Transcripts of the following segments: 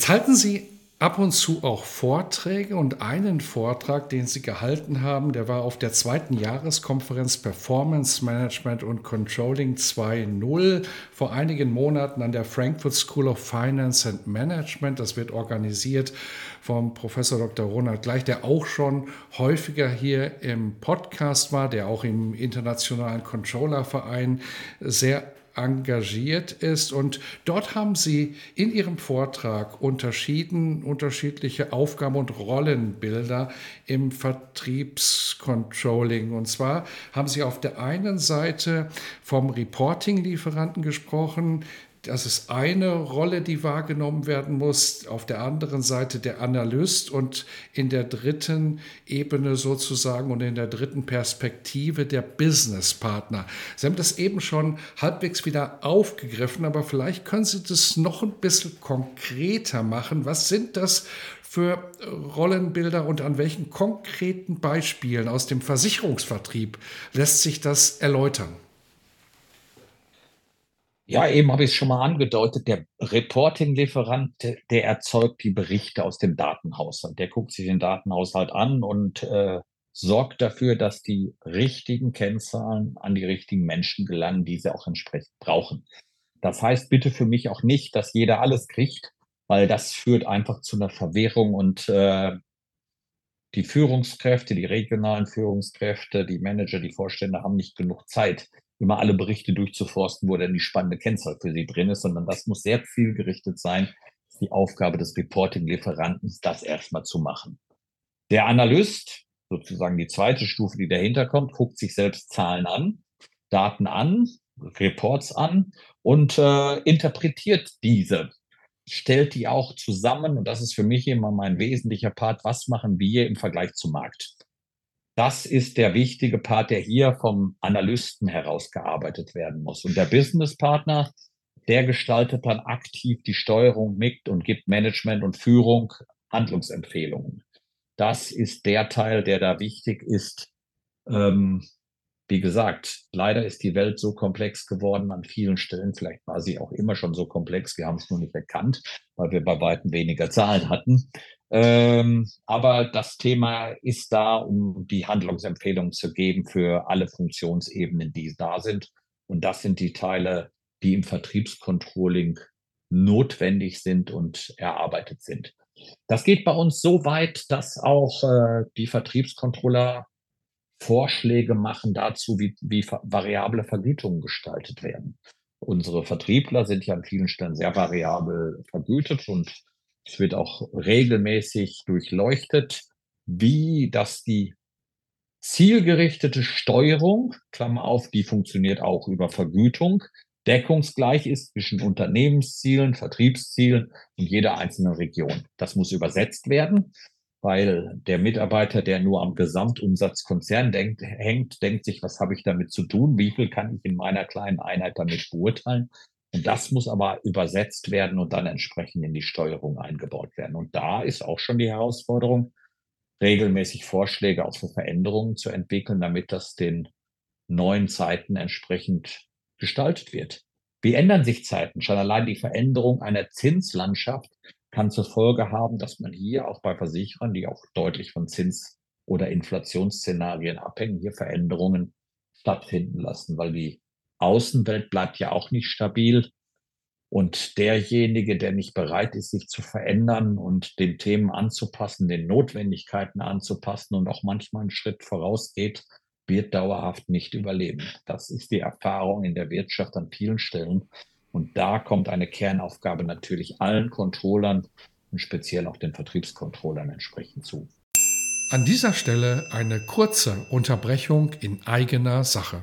Jetzt halten Sie ab und zu auch Vorträge und einen Vortrag, den Sie gehalten haben, der war auf der zweiten Jahreskonferenz Performance Management und Controlling 2.0 vor einigen Monaten an der Frankfurt School of Finance and Management. Das wird organisiert vom Professor Dr. Ronald Gleich, der auch schon häufiger hier im Podcast war, der auch im Internationalen Controllerverein sehr engagiert ist. Und dort haben Sie in Ihrem Vortrag unterschieden unterschiedliche Aufgaben und Rollenbilder im Vertriebscontrolling. Und zwar haben Sie auf der einen Seite vom Reporting-Lieferanten gesprochen, das ist eine Rolle, die wahrgenommen werden muss. Auf der anderen Seite der Analyst und in der dritten Ebene sozusagen und in der dritten Perspektive der Businesspartner. Sie haben das eben schon halbwegs wieder aufgegriffen, aber vielleicht können Sie das noch ein bisschen konkreter machen. Was sind das für Rollenbilder und an welchen konkreten Beispielen aus dem Versicherungsvertrieb lässt sich das erläutern? Ja, eben habe ich es schon mal angedeutet. Der Reporting-Lieferant, der erzeugt die Berichte aus dem Datenhaushalt. Der guckt sich den Datenhaushalt an und äh, sorgt dafür, dass die richtigen Kennzahlen an die richtigen Menschen gelangen, die sie auch entsprechend brauchen. Das heißt bitte für mich auch nicht, dass jeder alles kriegt, weil das führt einfach zu einer Verwirrung und äh, die Führungskräfte, die regionalen Führungskräfte, die Manager, die Vorstände haben nicht genug Zeit, immer alle Berichte durchzuforsten, wo dann die spannende Kennzahl für sie drin ist, sondern das muss sehr zielgerichtet sein. Die Aufgabe des Reporting-Lieferanten, das erstmal zu machen. Der Analyst, sozusagen die zweite Stufe, die dahinter kommt, guckt sich selbst Zahlen an, Daten an, Reports an und äh, interpretiert diese, stellt die auch zusammen. Und das ist für mich immer mein wesentlicher Part. Was machen wir im Vergleich zum Markt? Das ist der wichtige Part, der hier vom Analysten herausgearbeitet werden muss. Und der Businesspartner, der gestaltet dann aktiv die Steuerung mit und gibt Management und Führung Handlungsempfehlungen. Das ist der Teil, der da wichtig ist. Ähm, wie gesagt, leider ist die Welt so komplex geworden an vielen Stellen. Vielleicht war sie auch immer schon so komplex. Wir haben es nur nicht erkannt, weil wir bei weitem weniger Zahlen hatten. Ähm, aber das Thema ist da, um die Handlungsempfehlungen zu geben für alle Funktionsebenen, die da sind. Und das sind die Teile, die im Vertriebscontrolling notwendig sind und erarbeitet sind. Das geht bei uns so weit, dass auch äh, die Vertriebscontroller Vorschläge machen dazu, wie, wie variable Vergütungen gestaltet werden. Unsere Vertriebler sind ja an vielen Stellen sehr variabel vergütet und es wird auch regelmäßig durchleuchtet, wie das die zielgerichtete Steuerung, Klammer auf, die funktioniert auch über Vergütung, deckungsgleich ist zwischen Unternehmenszielen, Vertriebszielen und jeder einzelnen Region. Das muss übersetzt werden, weil der Mitarbeiter, der nur am Gesamtumsatzkonzern denkt, hängt, denkt sich, was habe ich damit zu tun? Wie viel kann ich in meiner kleinen Einheit damit beurteilen? Und das muss aber übersetzt werden und dann entsprechend in die Steuerung eingebaut werden. Und da ist auch schon die Herausforderung, regelmäßig Vorschläge auch für Veränderungen zu entwickeln, damit das den neuen Zeiten entsprechend gestaltet wird. Wie ändern sich Zeiten? Schon allein die Veränderung einer Zinslandschaft kann zur Folge haben, dass man hier auch bei Versicherern, die auch deutlich von Zins- oder Inflationsszenarien abhängen, hier Veränderungen stattfinden lassen, weil die Außenwelt bleibt ja auch nicht stabil. Und derjenige, der nicht bereit ist, sich zu verändern und den Themen anzupassen, den Notwendigkeiten anzupassen und auch manchmal einen Schritt vorausgeht, wird dauerhaft nicht überleben. Das ist die Erfahrung in der Wirtschaft an vielen Stellen. Und da kommt eine Kernaufgabe natürlich allen Controllern und speziell auch den Vertriebscontrollern entsprechend zu. An dieser Stelle eine kurze Unterbrechung in eigener Sache.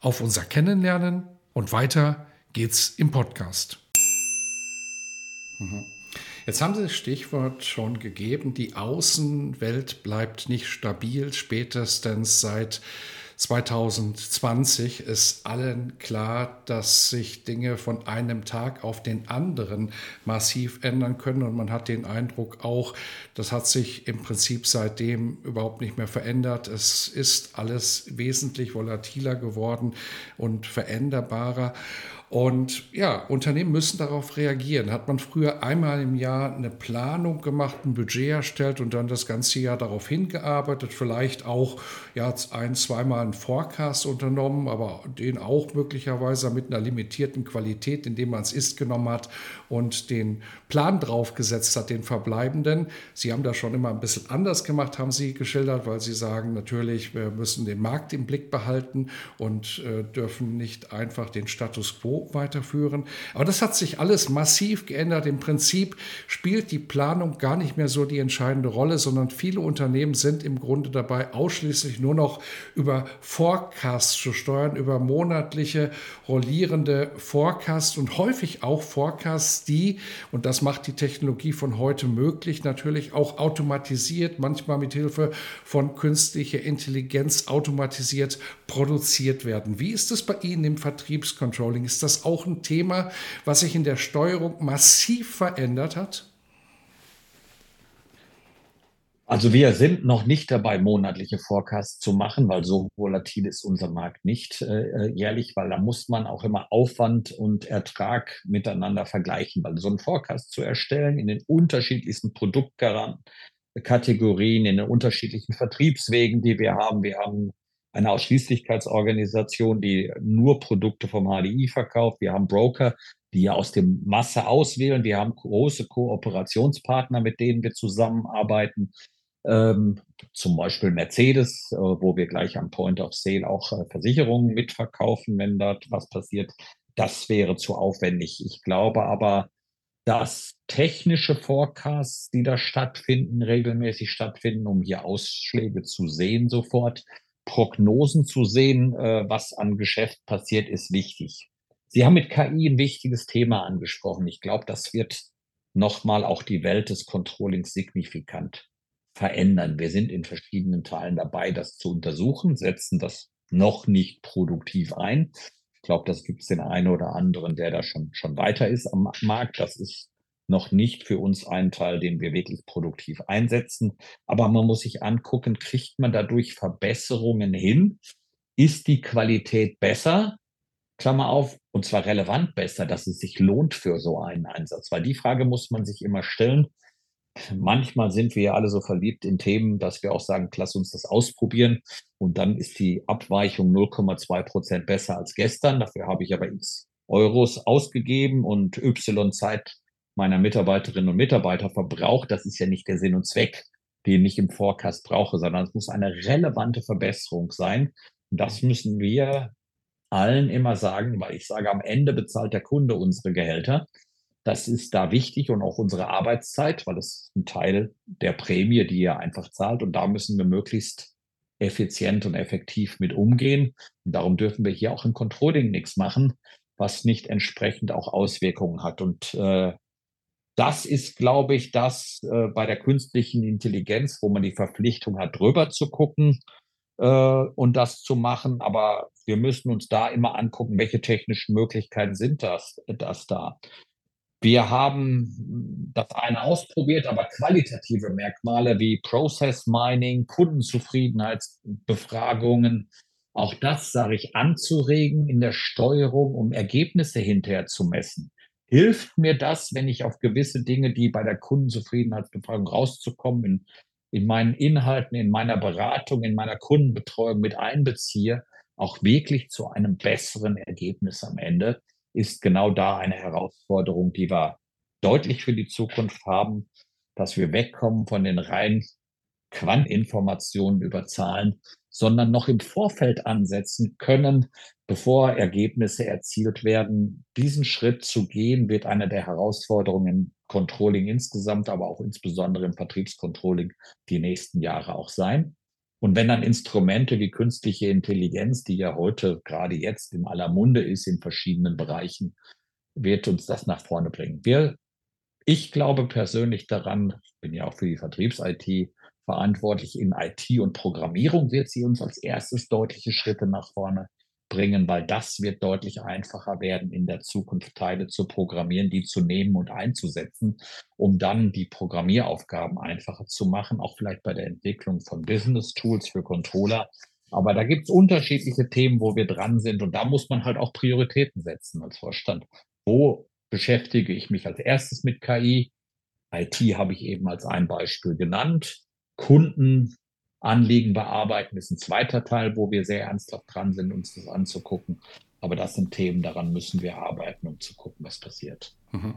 auf unser Kennenlernen und weiter geht's im Podcast. Mhm. Jetzt haben Sie das Stichwort schon gegeben, die Außenwelt bleibt nicht stabil, spätestens seit 2020 ist allen klar, dass sich Dinge von einem Tag auf den anderen massiv ändern können. Und man hat den Eindruck auch, das hat sich im Prinzip seitdem überhaupt nicht mehr verändert. Es ist alles wesentlich volatiler geworden und veränderbarer. Und ja, Unternehmen müssen darauf reagieren. Hat man früher einmal im Jahr eine Planung gemacht, ein Budget erstellt und dann das ganze Jahr darauf hingearbeitet, vielleicht auch ja, ein, zweimal einen Forecast unternommen, aber den auch möglicherweise mit einer limitierten Qualität, indem man es ist genommen hat und den Plan draufgesetzt hat, den verbleibenden. Sie haben das schon immer ein bisschen anders gemacht, haben Sie geschildert, weil Sie sagen, natürlich, wir müssen den Markt im Blick behalten und äh, dürfen nicht einfach den Status quo weiterführen. Aber das hat sich alles massiv geändert. Im Prinzip spielt die Planung gar nicht mehr so die entscheidende Rolle, sondern viele Unternehmen sind im Grunde dabei, ausschließlich nur noch über Forecasts zu steuern, über monatliche rollierende Forecasts und häufig auch Forecasts, die, und das macht die Technologie von heute möglich, natürlich auch automatisiert, manchmal mit Hilfe von künstlicher Intelligenz automatisiert produziert werden. Wie ist es bei Ihnen im Vertriebscontrolling? Ist das das auch ein Thema, was sich in der Steuerung massiv verändert hat? Also wir sind noch nicht dabei, monatliche Forecasts zu machen, weil so volatil ist unser Markt nicht äh, jährlich, weil da muss man auch immer Aufwand und Ertrag miteinander vergleichen, weil so einen Forecast zu erstellen in den unterschiedlichsten Produktkategorien, in den unterschiedlichen Vertriebswegen, die wir haben. Wir haben eine Ausschließlichkeitsorganisation, die nur Produkte vom HDI verkauft. Wir haben Broker, die ja aus dem Masse auswählen. Wir haben große Kooperationspartner, mit denen wir zusammenarbeiten. Ähm, zum Beispiel Mercedes, äh, wo wir gleich am Point of Sale auch äh, Versicherungen mitverkaufen, wenn dort was passiert. Das wäre zu aufwendig. Ich glaube aber, dass technische Forecasts, die da stattfinden, regelmäßig stattfinden, um hier Ausschläge zu sehen sofort, Prognosen zu sehen, äh, was an Geschäft passiert, ist wichtig. Sie haben mit KI ein wichtiges Thema angesprochen. Ich glaube, das wird nochmal auch die Welt des Controllings signifikant verändern. Wir sind in verschiedenen Teilen dabei, das zu untersuchen, setzen das noch nicht produktiv ein. Ich glaube, das gibt es den einen oder anderen, der da schon, schon weiter ist am Markt. Das ist noch nicht für uns ein Teil, den wir wirklich produktiv einsetzen. Aber man muss sich angucken, kriegt man dadurch Verbesserungen hin? Ist die Qualität besser? Klammer auf, und zwar relevant besser, dass es sich lohnt für so einen Einsatz. Weil die Frage muss man sich immer stellen. Manchmal sind wir ja alle so verliebt in Themen, dass wir auch sagen, lass uns das ausprobieren. Und dann ist die Abweichung 0,2 Prozent besser als gestern. Dafür habe ich aber x Euros ausgegeben und Y Zeit meiner Mitarbeiterinnen und Mitarbeiter verbraucht, das ist ja nicht der Sinn und Zweck, den ich im Forecast brauche, sondern es muss eine relevante Verbesserung sein. Das müssen wir allen immer sagen, weil ich sage, am Ende bezahlt der Kunde unsere Gehälter. Das ist da wichtig und auch unsere Arbeitszeit, weil es ein Teil der Prämie, die er einfach zahlt. Und da müssen wir möglichst effizient und effektiv mit umgehen. Und darum dürfen wir hier auch im Controlling nichts machen, was nicht entsprechend auch Auswirkungen hat. Und äh, das ist, glaube ich, das äh, bei der künstlichen Intelligenz, wo man die Verpflichtung hat, drüber zu gucken äh, und das zu machen. Aber wir müssen uns da immer angucken, welche technischen Möglichkeiten sind das, das da. Wir haben das eine ausprobiert, aber qualitative Merkmale wie Process Mining, Kundenzufriedenheitsbefragungen, auch das sage ich anzuregen in der Steuerung, um Ergebnisse hinterher zu messen hilft mir das, wenn ich auf gewisse Dinge, die bei der Kundenzufriedenheitsbefragung rauszukommen, in, in meinen Inhalten, in meiner Beratung, in meiner Kundenbetreuung mit einbeziehe, auch wirklich zu einem besseren Ergebnis am Ende, ist genau da eine Herausforderung, die wir deutlich für die Zukunft haben, dass wir wegkommen von den rein Quantinformationen über Zahlen, sondern noch im Vorfeld ansetzen können, bevor Ergebnisse erzielt werden. Diesen Schritt zu gehen, wird eine der Herausforderungen im Controlling insgesamt, aber auch insbesondere im Vertriebscontrolling die nächsten Jahre auch sein. Und wenn dann Instrumente wie künstliche Intelligenz, die ja heute gerade jetzt in aller Munde ist in verschiedenen Bereichen, wird uns das nach vorne bringen. Wir, ich glaube persönlich daran, bin ja auch für die Vertriebs-IT verantwortlich in IT und Programmierung, wird sie uns als erstes deutliche Schritte nach vorne bringen, weil das wird deutlich einfacher werden, in der Zukunft Teile zu programmieren, die zu nehmen und einzusetzen, um dann die Programmieraufgaben einfacher zu machen, auch vielleicht bei der Entwicklung von Business Tools für Controller. Aber da gibt es unterschiedliche Themen, wo wir dran sind und da muss man halt auch Prioritäten setzen als Vorstand. Wo beschäftige ich mich als erstes mit KI? IT habe ich eben als ein Beispiel genannt. Kundenanliegen bearbeiten ist ein zweiter Teil, wo wir sehr ernsthaft dran sind, uns das anzugucken. Aber das sind Themen, daran müssen wir arbeiten, um zu gucken, was passiert. Mhm.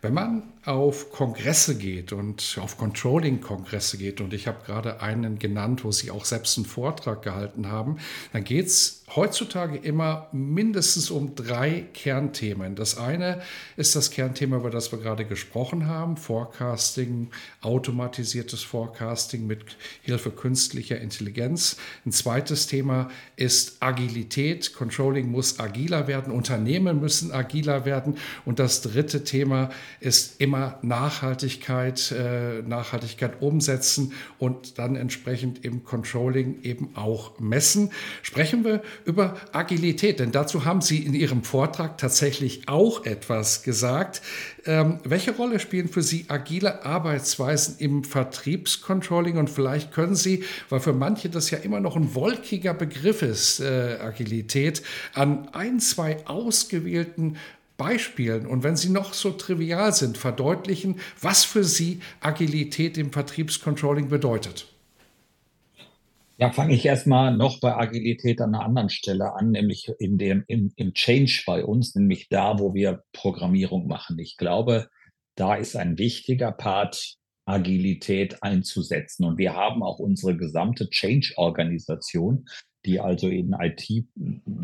Wenn man auf Kongresse geht und auf Controlling-Kongresse geht, und ich habe gerade einen genannt, wo Sie auch selbst einen Vortrag gehalten haben, dann geht es heutzutage immer mindestens um drei Kernthemen. Das eine ist das Kernthema, über das wir gerade gesprochen haben, Forecasting, automatisiertes Forecasting mit Hilfe künstlicher Intelligenz. Ein zweites Thema ist Agilität. Controlling muss agiler werden, Unternehmen müssen agiler werden. Und das dritte dritte Thema ist immer Nachhaltigkeit, äh, Nachhaltigkeit umsetzen und dann entsprechend im Controlling eben auch messen. Sprechen wir über Agilität, denn dazu haben Sie in Ihrem Vortrag tatsächlich auch etwas gesagt. Ähm, welche Rolle spielen für Sie agile Arbeitsweisen im Vertriebscontrolling? Und vielleicht können Sie, weil für manche das ja immer noch ein wolkiger Begriff ist, äh, Agilität, an ein, zwei ausgewählten Beispielen und wenn sie noch so trivial sind, verdeutlichen, was für sie Agilität im Vertriebscontrolling bedeutet. Ja, fange ich erstmal noch bei Agilität an einer anderen Stelle an, nämlich in dem, im, im Change bei uns, nämlich da, wo wir Programmierung machen. Ich glaube, da ist ein wichtiger Part, Agilität einzusetzen. Und wir haben auch unsere gesamte Change-Organisation, die also in IT-Programme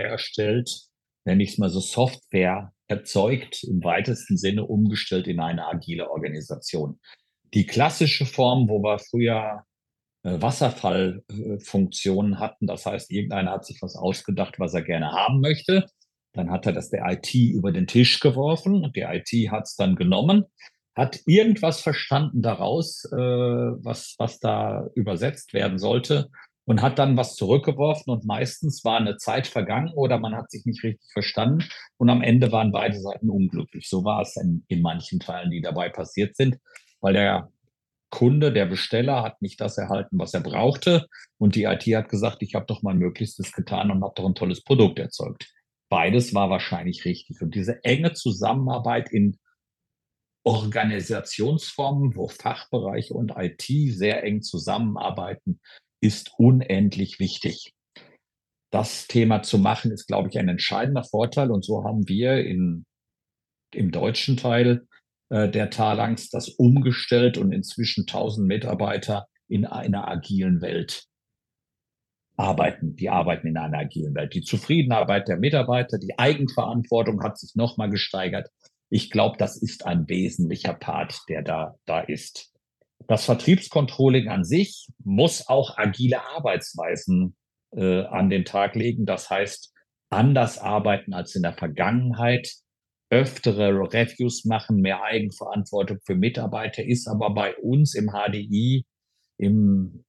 erstellt, nenne ich es mal so, Software erzeugt, im weitesten Sinne umgestellt in eine agile Organisation. Die klassische Form, wo wir früher äh, Wasserfallfunktionen hatten, das heißt, irgendeiner hat sich was ausgedacht, was er gerne haben möchte. Dann hat er das der IT über den Tisch geworfen und die IT hat es dann genommen, hat irgendwas verstanden daraus, äh, was, was da übersetzt werden sollte und hat dann was zurückgeworfen und meistens war eine Zeit vergangen oder man hat sich nicht richtig verstanden und am Ende waren beide Seiten unglücklich. So war es in, in manchen Teilen, die dabei passiert sind, weil der Kunde, der Besteller hat nicht das erhalten, was er brauchte und die IT hat gesagt, ich habe doch mein Möglichstes getan und habe doch ein tolles Produkt erzeugt. Beides war wahrscheinlich richtig und diese enge Zusammenarbeit in Organisationsformen, wo Fachbereiche und IT sehr eng zusammenarbeiten, ist unendlich wichtig. Das Thema zu machen, ist, glaube ich, ein entscheidender Vorteil. Und so haben wir in, im deutschen Teil äh, der Talangs das umgestellt und inzwischen 1000 Mitarbeiter in einer agilen Welt arbeiten. Die arbeiten in einer agilen Welt. Die Zufriedenheit der Mitarbeiter, die Eigenverantwortung hat sich nochmal gesteigert. Ich glaube, das ist ein wesentlicher Part, der da, da ist. Das Vertriebscontrolling an sich muss auch agile Arbeitsweisen äh, an den Tag legen. Das heißt, anders arbeiten als in der Vergangenheit, öftere Reviews machen, mehr Eigenverantwortung für Mitarbeiter ist aber bei uns im HDI, im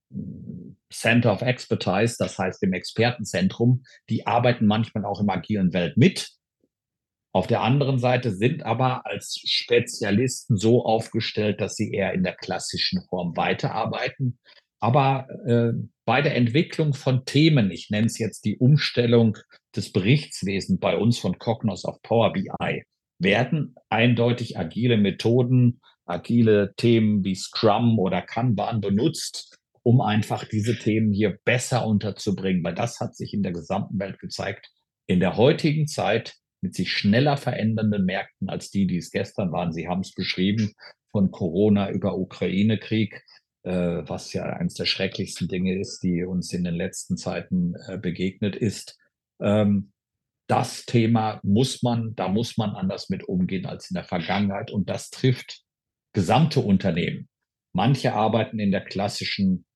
Center of Expertise, das heißt im Expertenzentrum, die arbeiten manchmal auch im agilen Welt mit, auf der anderen Seite sind aber als Spezialisten so aufgestellt, dass sie eher in der klassischen Form weiterarbeiten. Aber äh, bei der Entwicklung von Themen, ich nenne es jetzt die Umstellung des Berichtswesens bei uns von Cognos auf Power BI, werden eindeutig agile Methoden, agile Themen wie Scrum oder Kanban benutzt, um einfach diese Themen hier besser unterzubringen, weil das hat sich in der gesamten Welt gezeigt. In der heutigen Zeit mit sich schneller verändernden Märkten als die, die es gestern waren. Sie haben es beschrieben, von Corona über Ukraine-Krieg, äh, was ja eines der schrecklichsten Dinge ist, die uns in den letzten Zeiten äh, begegnet ist. Ähm, das Thema muss man, da muss man anders mit umgehen als in der Vergangenheit. Und das trifft gesamte Unternehmen. Manche arbeiten in der klassischen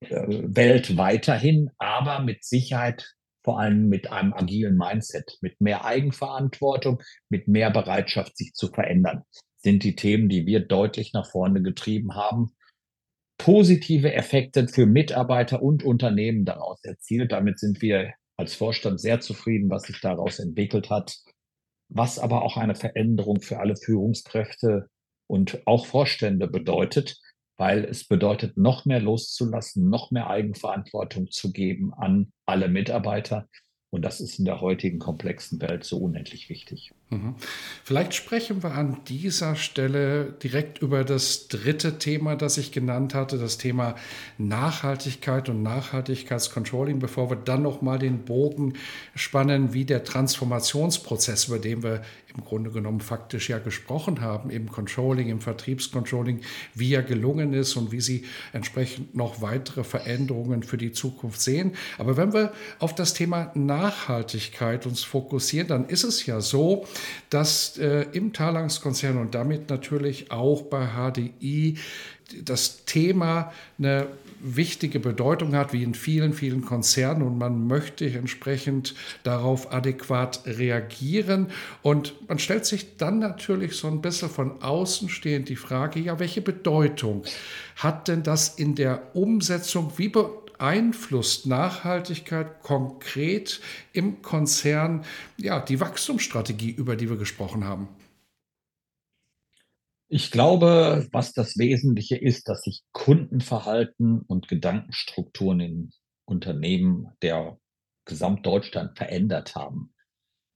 äh, Welt weiterhin, aber mit Sicherheit vor allem mit einem agilen Mindset, mit mehr Eigenverantwortung, mit mehr Bereitschaft, sich zu verändern, sind die Themen, die wir deutlich nach vorne getrieben haben. Positive Effekte für Mitarbeiter und Unternehmen daraus erzielt. Damit sind wir als Vorstand sehr zufrieden, was sich daraus entwickelt hat, was aber auch eine Veränderung für alle Führungskräfte und auch Vorstände bedeutet, weil es bedeutet, noch mehr loszulassen, noch mehr Eigenverantwortung zu geben an alle Mitarbeiter. Und das ist in der heutigen komplexen Welt so unendlich wichtig. Mhm. Vielleicht sprechen wir an dieser Stelle direkt über das dritte Thema, das ich genannt hatte, das Thema Nachhaltigkeit und Nachhaltigkeitscontrolling, bevor wir dann nochmal den Bogen spannen, wie der Transformationsprozess, über den wir im Grunde genommen faktisch ja gesprochen haben, im Controlling, im Vertriebscontrolling, wie er gelungen ist und wie Sie entsprechend noch weitere Veränderungen für die Zukunft sehen. Aber wenn wir auf das Thema Nachhaltigkeit uns fokussieren, dann ist es ja so, dass äh, im Talangskonzern und damit natürlich auch bei HDI das Thema eine wichtige Bedeutung hat, wie in vielen, vielen Konzernen und man möchte entsprechend darauf adäquat reagieren. Und man stellt sich dann natürlich so ein bisschen von außen stehend die Frage, ja, welche Bedeutung hat denn das in der Umsetzung, wie beeinflusst Nachhaltigkeit konkret im Konzern ja, die Wachstumsstrategie, über die wir gesprochen haben? Ich glaube, was das Wesentliche ist, dass sich Kundenverhalten und Gedankenstrukturen in Unternehmen der Gesamtdeutschland verändert haben.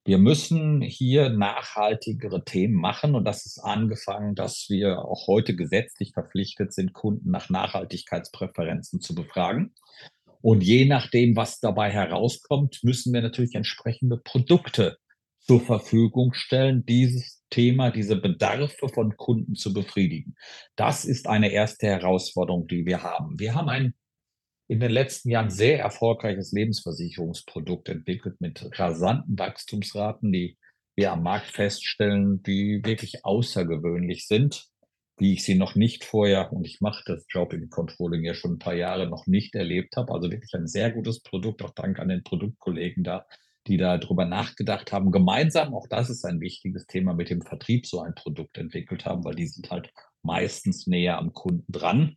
Wir müssen hier nachhaltigere Themen machen und das ist angefangen, dass wir auch heute gesetzlich verpflichtet sind, Kunden nach Nachhaltigkeitspräferenzen zu befragen. Und je nachdem, was dabei herauskommt, müssen wir natürlich entsprechende Produkte zur Verfügung stellen, dieses Thema, diese Bedarfe von Kunden zu befriedigen. Das ist eine erste Herausforderung, die wir haben. Wir haben ein in den letzten Jahren sehr erfolgreiches Lebensversicherungsprodukt entwickelt mit rasanten Wachstumsraten, die wir am Markt feststellen, die wirklich außergewöhnlich sind, wie ich sie noch nicht vorher, und ich mache das Job im Controlling ja schon ein paar Jahre noch nicht erlebt habe. Also wirklich ein sehr gutes Produkt, auch dank an den Produktkollegen da, die da drüber nachgedacht haben, gemeinsam, auch das ist ein wichtiges Thema, mit dem Vertrieb so ein Produkt entwickelt haben, weil die sind halt meistens näher am Kunden dran.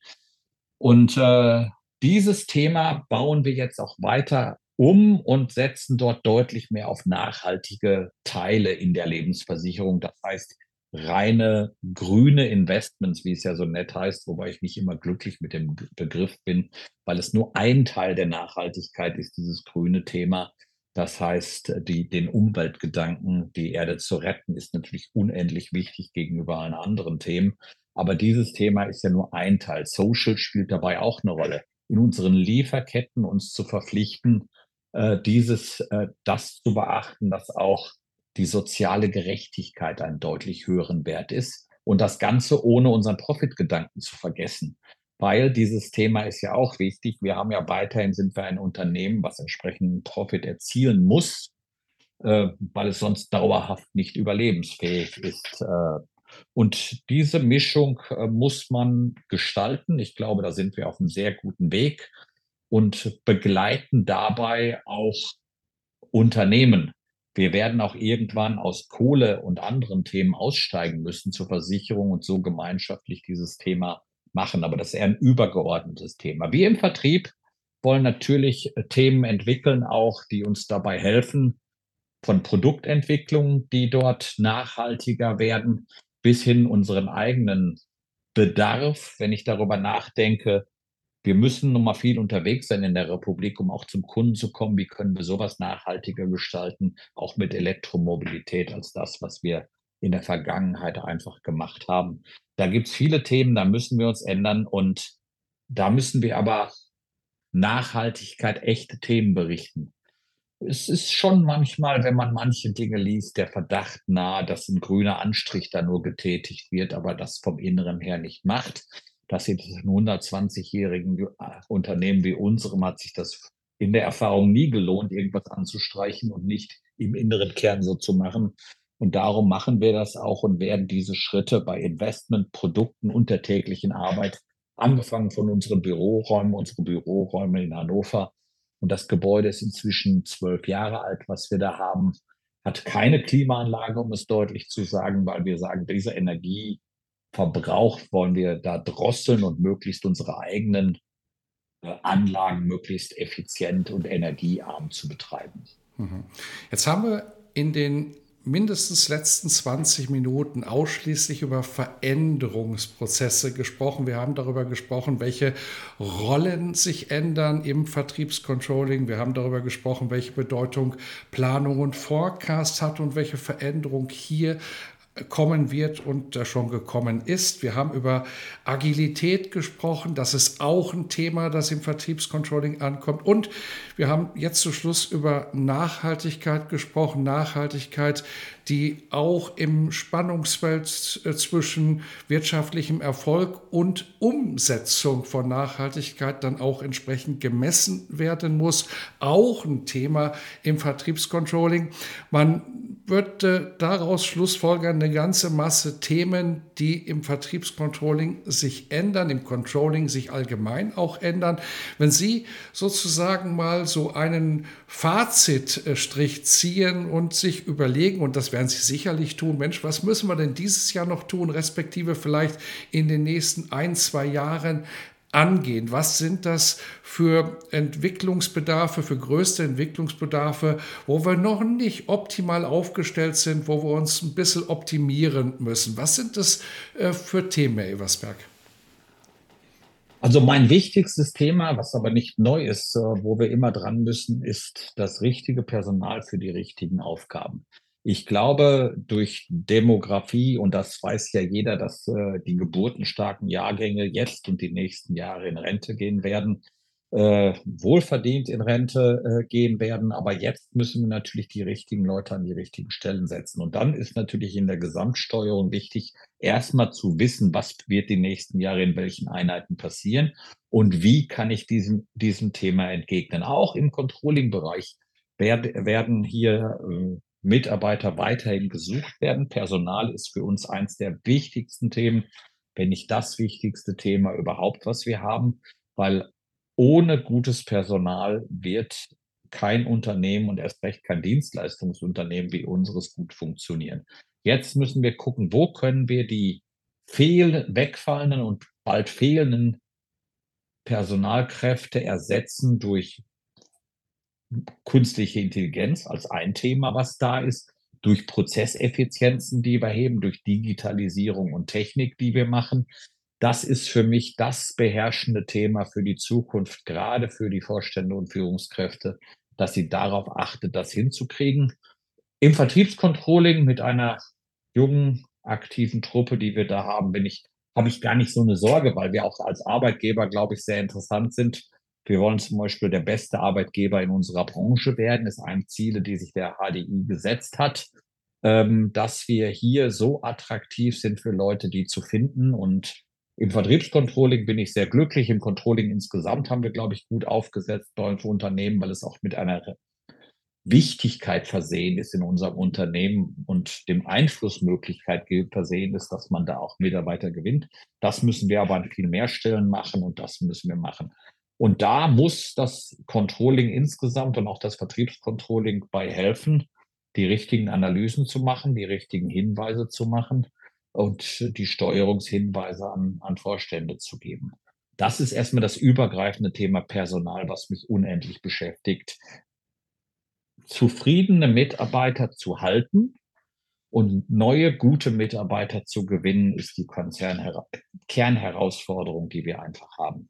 Und äh, dieses Thema bauen wir jetzt auch weiter um und setzen dort deutlich mehr auf nachhaltige Teile in der Lebensversicherung. Das heißt, reine grüne Investments, wie es ja so nett heißt, wobei ich nicht immer glücklich mit dem Begriff bin, weil es nur ein Teil der Nachhaltigkeit ist, dieses grüne Thema. Das heißt, die, den Umweltgedanken, die Erde zu retten, ist natürlich unendlich wichtig gegenüber allen anderen Themen. Aber dieses Thema ist ja nur ein Teil. Social spielt dabei auch eine Rolle. In unseren Lieferketten uns zu verpflichten, äh, dieses, äh, das zu beachten, dass auch die soziale Gerechtigkeit einen deutlich höheren Wert ist. Und das Ganze ohne unseren Profitgedanken zu vergessen weil dieses Thema ist ja auch wichtig. Wir haben ja weiterhin sind wir ein Unternehmen, was entsprechenden Profit erzielen muss, äh, weil es sonst dauerhaft nicht überlebensfähig ist. Und diese Mischung äh, muss man gestalten. Ich glaube, da sind wir auf einem sehr guten Weg und begleiten dabei auch Unternehmen. Wir werden auch irgendwann aus Kohle und anderen Themen aussteigen müssen zur Versicherung und so gemeinschaftlich dieses Thema machen, aber das ist eher ein übergeordnetes Thema. Wir im Vertrieb wollen natürlich äh, Themen entwickeln, auch die uns dabei helfen, von Produktentwicklungen, die dort nachhaltiger werden, bis hin unseren eigenen Bedarf. Wenn ich darüber nachdenke, wir müssen nun mal viel unterwegs sein in der Republik, um auch zum Kunden zu kommen. Wie können wir sowas nachhaltiger gestalten, auch mit Elektromobilität als das, was wir in der Vergangenheit einfach gemacht haben. Da gibt es viele Themen, da müssen wir uns ändern und da müssen wir aber Nachhaltigkeit, echte Themen berichten. Es ist schon manchmal, wenn man manche Dinge liest, der Verdacht nahe, dass ein grüner Anstrich da nur getätigt wird, aber das vom Inneren her nicht macht. Dass in 120-jährigen äh, Unternehmen wie unserem hat sich das in der Erfahrung nie gelohnt, irgendwas anzustreichen und nicht im inneren Kern so zu machen. Und darum machen wir das auch und werden diese Schritte bei Investment, Produkten und der täglichen Arbeit, angefangen von unseren Büroräumen, unsere Büroräume in Hannover. Und das Gebäude ist inzwischen zwölf Jahre alt, was wir da haben. Hat keine Klimaanlage, um es deutlich zu sagen, weil wir sagen, dieser Energieverbrauch wollen wir da drosseln und möglichst unsere eigenen äh, Anlagen möglichst effizient und energiearm zu betreiben. Mhm. Jetzt haben wir in den mindestens letzten 20 Minuten ausschließlich über Veränderungsprozesse gesprochen. Wir haben darüber gesprochen, welche Rollen sich ändern im Vertriebscontrolling. Wir haben darüber gesprochen, welche Bedeutung Planung und Forecast hat und welche Veränderung hier kommen wird und schon gekommen ist. Wir haben über Agilität gesprochen. Das ist auch ein Thema, das im Vertriebscontrolling ankommt. Und wir haben jetzt zu Schluss über Nachhaltigkeit gesprochen. Nachhaltigkeit, die auch im Spannungsfeld zwischen wirtschaftlichem Erfolg und Umsetzung von Nachhaltigkeit dann auch entsprechend gemessen werden muss. Auch ein Thema im Vertriebscontrolling. Man wird äh, daraus schlussfolgern eine ganze Masse Themen, die im Vertriebscontrolling sich ändern, im Controlling sich allgemein auch ändern. Wenn Sie sozusagen mal so einen Fazitstrich ziehen und sich überlegen, und das werden Sie sicherlich tun, Mensch, was müssen wir denn dieses Jahr noch tun, respektive vielleicht in den nächsten ein, zwei Jahren angehen? Was sind das für Entwicklungsbedarfe, für größte Entwicklungsbedarfe, wo wir noch nicht optimal aufgestellt sind, wo wir uns ein bisschen optimieren müssen? Was sind das äh, für Themen, Herr Eversberg? Also mein wichtigstes Thema, was aber nicht neu ist, äh, wo wir immer dran müssen, ist das richtige Personal für die richtigen Aufgaben. Ich glaube, durch Demografie, und das weiß ja jeder, dass äh, die geburtenstarken Jahrgänge jetzt und die nächsten Jahre in Rente gehen werden, äh, wohlverdient in Rente äh, gehen werden. Aber jetzt müssen wir natürlich die richtigen Leute an die richtigen Stellen setzen. Und dann ist natürlich in der Gesamtsteuerung wichtig, erstmal zu wissen, was wird die nächsten Jahre in welchen Einheiten passieren und wie kann ich diesem, diesem Thema entgegnen. Auch im Controlling-Bereich werden hier äh, Mitarbeiter weiterhin gesucht werden. Personal ist für uns eins der wichtigsten Themen, wenn nicht das wichtigste Thema überhaupt, was wir haben, weil ohne gutes Personal wird kein Unternehmen und erst recht kein Dienstleistungsunternehmen wie unseres gut funktionieren. Jetzt müssen wir gucken, wo können wir die fehl wegfallenden und bald fehlenden Personalkräfte ersetzen durch künstliche Intelligenz als ein Thema, was da ist, durch Prozesseffizienzen, die wir heben, durch Digitalisierung und Technik, die wir machen. Das ist für mich das beherrschende Thema für die Zukunft, gerade für die Vorstände und Führungskräfte, dass sie darauf achtet, das hinzukriegen. Im Vertriebscontrolling mit einer jungen, aktiven Truppe, die wir da haben, bin ich, habe ich gar nicht so eine Sorge, weil wir auch als Arbeitgeber, glaube ich, sehr interessant sind wir wollen zum Beispiel der beste Arbeitgeber in unserer Branche werden, ist ein Ziel, die sich der HDI gesetzt hat, ähm, dass wir hier so attraktiv sind für Leute, die zu finden. Und im Vertriebscontrolling bin ich sehr glücklich. Im Controlling insgesamt haben wir, glaube ich, gut aufgesetzt uns Unternehmen, weil es auch mit einer Wichtigkeit versehen ist in unserem Unternehmen und dem Einflussmöglichkeit versehen ist, dass man da auch Mitarbeiter gewinnt. Das müssen wir aber an viel mehr Stellen machen und das müssen wir machen. Und da muss das Controlling insgesamt und auch das Vertriebscontrolling bei helfen, die richtigen Analysen zu machen, die richtigen Hinweise zu machen und die Steuerungshinweise an, an Vorstände zu geben. Das ist erstmal das übergreifende Thema Personal, was mich unendlich beschäftigt. Zufriedene Mitarbeiter zu halten und neue gute Mitarbeiter zu gewinnen, ist die Konzernher Kernherausforderung, die wir einfach haben.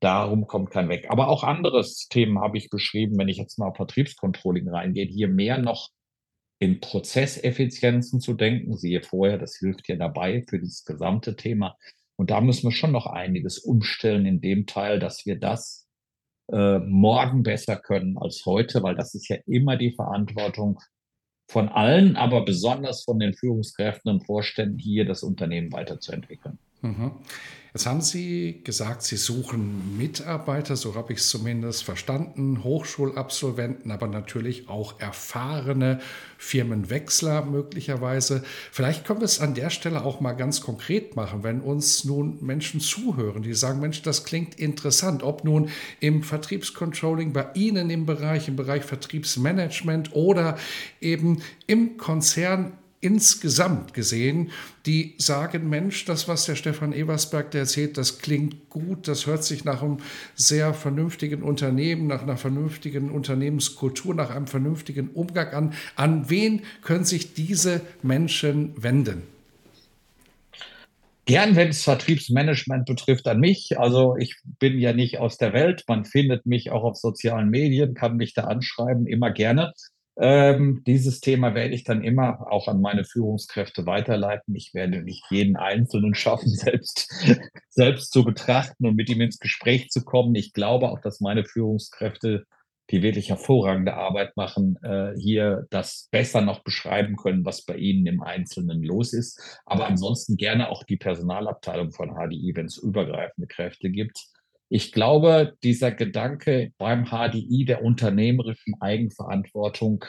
Darum kommt kein Weg. Aber auch anderes Themen habe ich beschrieben, wenn ich jetzt mal auf Vertriebscontrolling reingehe, hier mehr noch in Prozesseffizienzen zu denken. Siehe vorher, das hilft ja dabei für das gesamte Thema. Und da müssen wir schon noch einiges umstellen in dem Teil, dass wir das äh, morgen besser können als heute, weil das ist ja immer die Verantwortung von allen, aber besonders von den Führungskräften und Vorständen hier das Unternehmen weiterzuentwickeln. Mhm. Jetzt haben Sie gesagt, Sie suchen Mitarbeiter, so habe ich es zumindest verstanden, Hochschulabsolventen, aber natürlich auch erfahrene Firmenwechsler möglicherweise. Vielleicht können wir es an der Stelle auch mal ganz konkret machen, wenn uns nun Menschen zuhören, die sagen, Mensch, das klingt interessant, ob nun im Vertriebscontrolling bei Ihnen im Bereich, im Bereich Vertriebsmanagement oder eben im Konzern insgesamt gesehen, die sagen, Mensch, das, was der Stefan Eversberg der erzählt, das klingt gut, das hört sich nach einem sehr vernünftigen Unternehmen, nach einer vernünftigen Unternehmenskultur, nach einem vernünftigen Umgang an. An wen können sich diese Menschen wenden? Gern, wenn es Vertriebsmanagement betrifft, an mich. Also ich bin ja nicht aus der Welt. Man findet mich auch auf sozialen Medien, kann mich da anschreiben, immer gerne. Ähm, dieses Thema werde ich dann immer auch an meine Führungskräfte weiterleiten. Ich werde nicht jeden Einzelnen schaffen, selbst, selbst zu betrachten und mit ihm ins Gespräch zu kommen. Ich glaube auch, dass meine Führungskräfte, die wirklich hervorragende Arbeit machen, äh, hier das besser noch beschreiben können, was bei ihnen im Einzelnen los ist. Aber ansonsten gerne auch die Personalabteilung von HDI, wenn es übergreifende Kräfte gibt ich glaube, dieser Gedanke beim HDI der unternehmerischen Eigenverantwortung,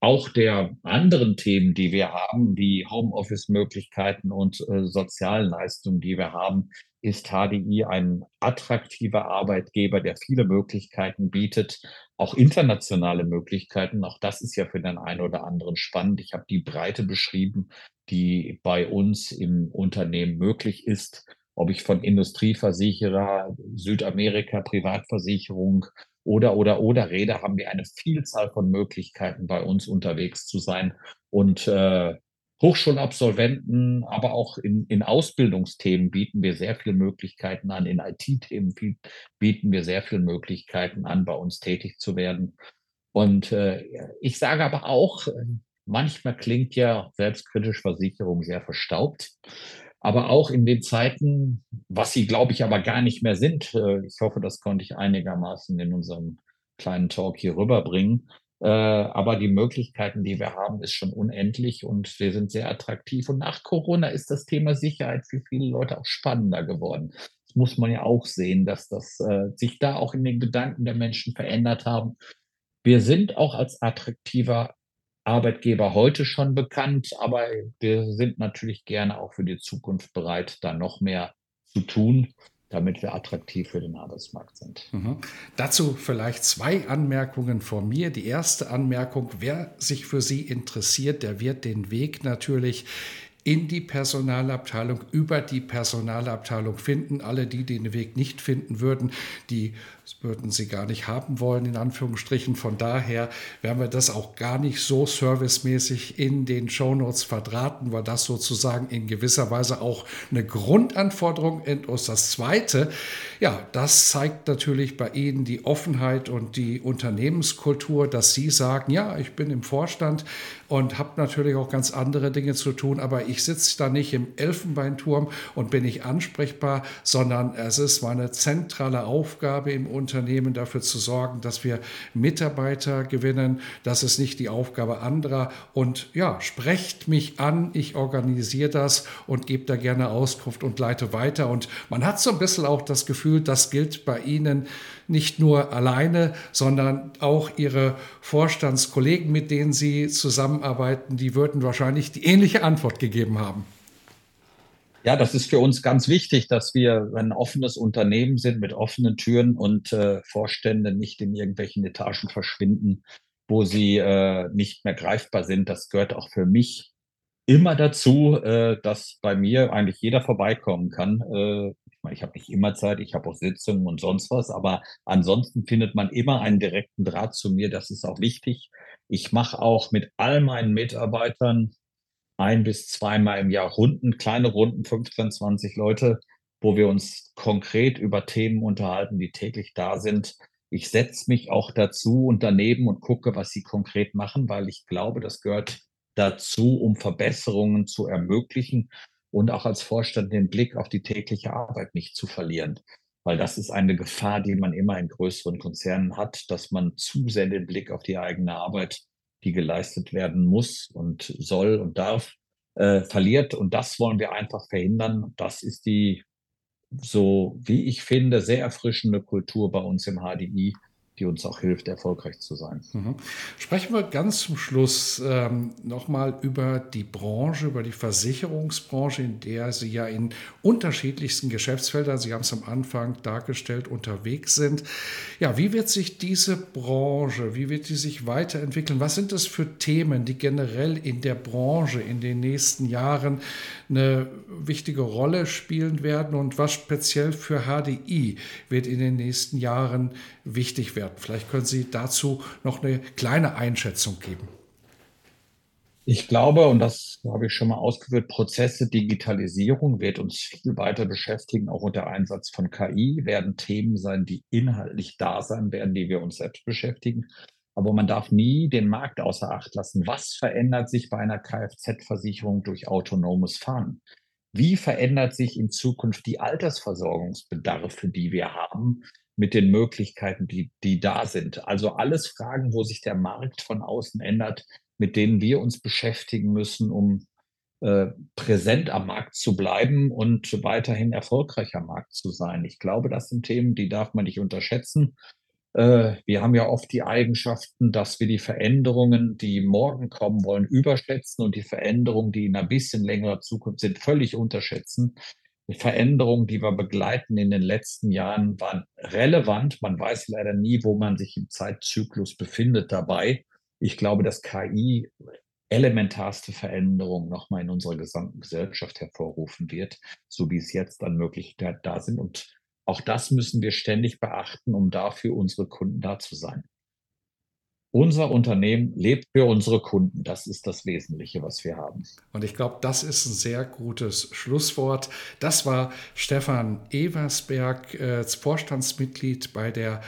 auch der anderen Themen, die wir haben, wie Homeoffice-Möglichkeiten und äh, sozialen Leistungen, die wir haben, ist HDI ein attraktiver Arbeitgeber, der viele Möglichkeiten bietet, auch internationale Möglichkeiten. Auch das ist ja für den einen oder anderen spannend. Ich habe die Breite beschrieben, die bei uns im Unternehmen möglich ist ob ich von Industrieversicherer, Südamerika, Privatversicherung oder, oder, oder rede, haben wir eine Vielzahl von Möglichkeiten, bei uns unterwegs zu sein. Und äh, Hochschulabsolventen, aber auch in, in Ausbildungsthemen bieten wir sehr viele Möglichkeiten an. In IT-Themen bieten wir sehr viele Möglichkeiten an, bei uns tätig zu werden. Und äh, ich sage aber auch, manchmal klingt ja selbstkritisch Versicherung sehr verstaubt aber auch in den Zeiten, was sie, glaube ich, aber gar nicht mehr sind. Äh, ich hoffe, das konnte ich einigermaßen in unserem kleinen Talk hier rüberbringen. Äh, aber die Möglichkeiten, die wir haben, ist schon unendlich und wir sind sehr attraktiv. Und nach Corona ist das Thema Sicherheit für viele Leute auch spannender geworden. Das muss man ja auch sehen, dass das äh, sich da auch in den Gedanken der Menschen verändert haben. Wir sind auch als attraktiver Arbeitgeber heute schon bekannt, aber wir sind natürlich gerne auch für die Zukunft bereit, da noch mehr zu tun, damit wir attraktiv für den Arbeitsmarkt sind. Mhm. Dazu vielleicht zwei Anmerkungen von mir. Die erste Anmerkung, wer sich für Sie interessiert, der wird den Weg natürlich in die Personalabteilung, über die Personalabteilung finden. Alle, die den Weg nicht finden würden, die würden sie gar nicht haben wollen, in Anführungsstrichen. Von daher werden wir das auch gar nicht so servicemäßig in den Shownotes verdrahten, weil das sozusagen in gewisser Weise auch eine Grundanforderung ist. Das Zweite, ja, das zeigt natürlich bei Ihnen die Offenheit und die Unternehmenskultur, dass Sie sagen, ja, ich bin im Vorstand und habe natürlich auch ganz andere Dinge zu tun, aber ich sitze da nicht im Elfenbeinturm und bin nicht ansprechbar, sondern es ist meine zentrale Aufgabe im Unternehmen dafür zu sorgen, dass wir Mitarbeiter gewinnen. Das ist nicht die Aufgabe anderer. Und ja, sprecht mich an, ich organisiere das und gebe da gerne Auskunft und leite weiter. Und man hat so ein bisschen auch das Gefühl, das gilt bei Ihnen nicht nur alleine, sondern auch Ihre Vorstandskollegen, mit denen Sie zusammenarbeiten, die würden wahrscheinlich die ähnliche Antwort gegeben haben. Ja, das ist für uns ganz wichtig, dass wir ein offenes Unternehmen sind mit offenen Türen und äh, Vorstände nicht in irgendwelchen Etagen verschwinden, wo sie äh, nicht mehr greifbar sind. Das gehört auch für mich immer dazu, äh, dass bei mir eigentlich jeder vorbeikommen kann. Äh, ich meine, ich habe nicht immer Zeit, ich habe auch Sitzungen und sonst was, aber ansonsten findet man immer einen direkten Draht zu mir. Das ist auch wichtig. Ich mache auch mit all meinen Mitarbeitern ein bis zweimal im Jahr Runden, kleine Runden, 15, 20 Leute, wo wir uns konkret über Themen unterhalten, die täglich da sind. Ich setze mich auch dazu und daneben und gucke, was sie konkret machen, weil ich glaube, das gehört dazu, um Verbesserungen zu ermöglichen. und auch als Vorstand den Blick auf die tägliche Arbeit nicht zu verlieren. Weil das ist eine Gefahr, die man immer in größeren Konzernen hat, dass man zu sehr den Blick auf die eigene Arbeit, die geleistet werden muss und soll und darf, äh, verliert. Und das wollen wir einfach verhindern. Das ist die, so wie ich finde, sehr erfrischende Kultur bei uns im HDI, die uns auch hilft, erfolgreich zu sein. Mhm. Sprechen wir ganz zum Schluss ähm, nochmal über die Branche, über die Versicherungsbranche, in der Sie ja in unterschiedlichsten Geschäftsfeldern, Sie haben es am Anfang dargestellt, unterwegs sind. Ja, wie wird sich diese Branche, wie wird die sich weiterentwickeln? Was sind das für Themen, die generell in der Branche in den nächsten Jahren eine wichtige Rolle spielen werden und was speziell für HDI wird in den nächsten Jahren wichtig werden? Vielleicht können Sie dazu noch eine kleine Einschätzung geben. Ich glaube, und das habe ich schon mal ausgeführt, Prozesse, Digitalisierung wird uns viel weiter beschäftigen, auch unter Einsatz von KI, werden Themen sein, die inhaltlich da sein werden, die wir uns selbst beschäftigen. Aber man darf nie den Markt außer Acht lassen. Was verändert sich bei einer Kfz-Versicherung durch autonomes Fahren? Wie verändert sich in Zukunft die Altersversorgungsbedarfe, die wir haben, mit den Möglichkeiten, die, die da sind? Also alles Fragen, wo sich der Markt von außen ändert, mit denen wir uns beschäftigen müssen, um äh, präsent am Markt zu bleiben und weiterhin erfolgreicher Markt zu sein. Ich glaube, das sind Themen, die darf man nicht unterschätzen. Äh, wir haben ja oft die Eigenschaften, dass wir die Veränderungen, die morgen kommen wollen, überschätzen und die Veränderungen, die in einer bisschen längerer Zukunft sind, völlig unterschätzen. Die Veränderungen, die wir begleiten in den letzten Jahren, waren relevant. Man weiß leider nie, wo man sich im Zeitzyklus befindet dabei. Ich glaube, dass KI elementarste Veränderungen nochmal in unserer gesamten Gesellschaft hervorrufen wird, so wie es jetzt an Möglichkeiten da sind. Und auch das müssen wir ständig beachten, um dafür unsere Kunden da zu sein. Unser Unternehmen lebt für unsere Kunden. Das ist das Wesentliche, was wir haben. Und ich glaube, das ist ein sehr gutes Schlusswort. Das war Stefan Eversberg, äh, Vorstandsmitglied bei der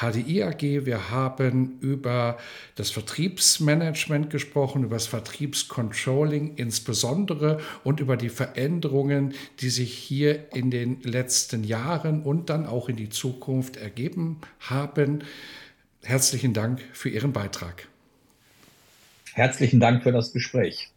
HDI AG. Wir haben über das Vertriebsmanagement gesprochen, über das Vertriebscontrolling insbesondere und über die Veränderungen, die sich hier in den letzten Jahren und dann auch in die Zukunft ergeben haben. Herzlichen Dank für Ihren Beitrag. Herzlichen Dank für das Gespräch.